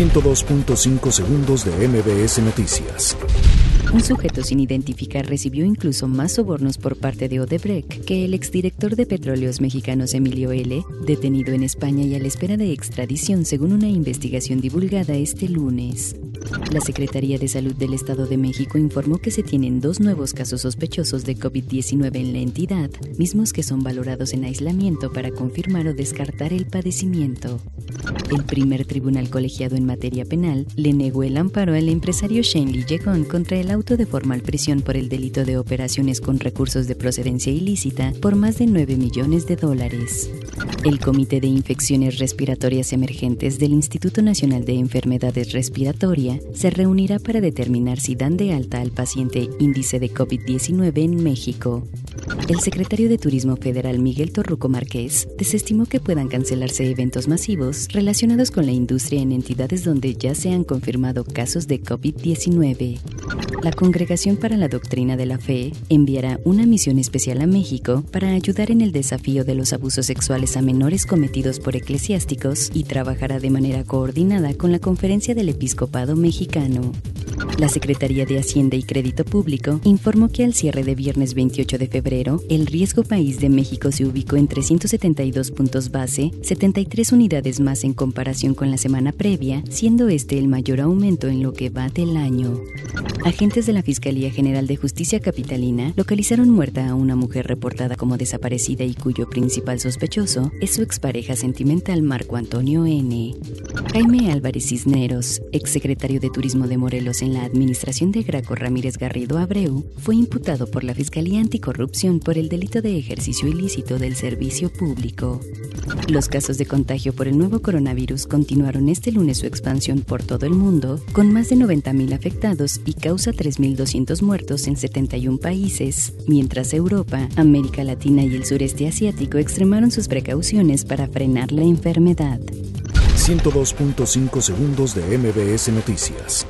102.5 segundos de MBS Noticias. Un sujeto sin identificar recibió incluso más sobornos por parte de Odebrecht que el exdirector de Petróleos Mexicanos Emilio L., detenido en España y a la espera de extradición según una investigación divulgada este lunes. La Secretaría de Salud del Estado de México informó que se tienen dos nuevos casos sospechosos de COVID-19 en la entidad, mismos que son valorados en aislamiento para confirmar o descartar el padecimiento. El primer tribunal colegiado en materia penal le negó el amparo al empresario Shane Lee contra el auto de formal prisión por el delito de operaciones con recursos de procedencia ilícita por más de 9 millones de dólares. El Comité de Infecciones Respiratorias Emergentes del Instituto Nacional de Enfermedades Respiratorias se reunirá para determinar si dan de alta al paciente índice de COVID-19 en México. El secretario de Turismo Federal Miguel Torruco Márquez desestimó que puedan cancelarse eventos masivos relacionados con la industria en entidades donde ya se han confirmado casos de COVID-19. La Congregación para la Doctrina de la Fe enviará una misión especial a México para ayudar en el desafío de los abusos sexuales a menores cometidos por eclesiásticos y trabajará de manera coordinada con la Conferencia del Episcopado Mexicano. La Secretaría de Hacienda y Crédito Público informó que al cierre de viernes 28 de febrero, el riesgo país de México se ubicó en 372 puntos base, 73 unidades más en comparación con la semana previa, siendo este el mayor aumento en lo que va del año. Agentes de la Fiscalía General de Justicia Capitalina localizaron muerta a una mujer reportada como desaparecida y cuyo principal sospechoso es su expareja sentimental Marco Antonio N. Jaime Álvarez Cisneros, exsecretario de Turismo de Morelos en la administración de Graco Ramírez Garrido Abreu, fue imputado por la Fiscalía Anticorrupción por el delito de ejercicio ilícito del servicio público. Los casos de contagio por el nuevo coronavirus continuaron este lunes su expansión por todo el mundo, con más de 90.000 afectados y causa 3.200 muertos en 71 países, mientras Europa, América Latina y el sureste asiático extremaron sus precauciones para frenar la enfermedad. 102.5 segundos de MBS Noticias.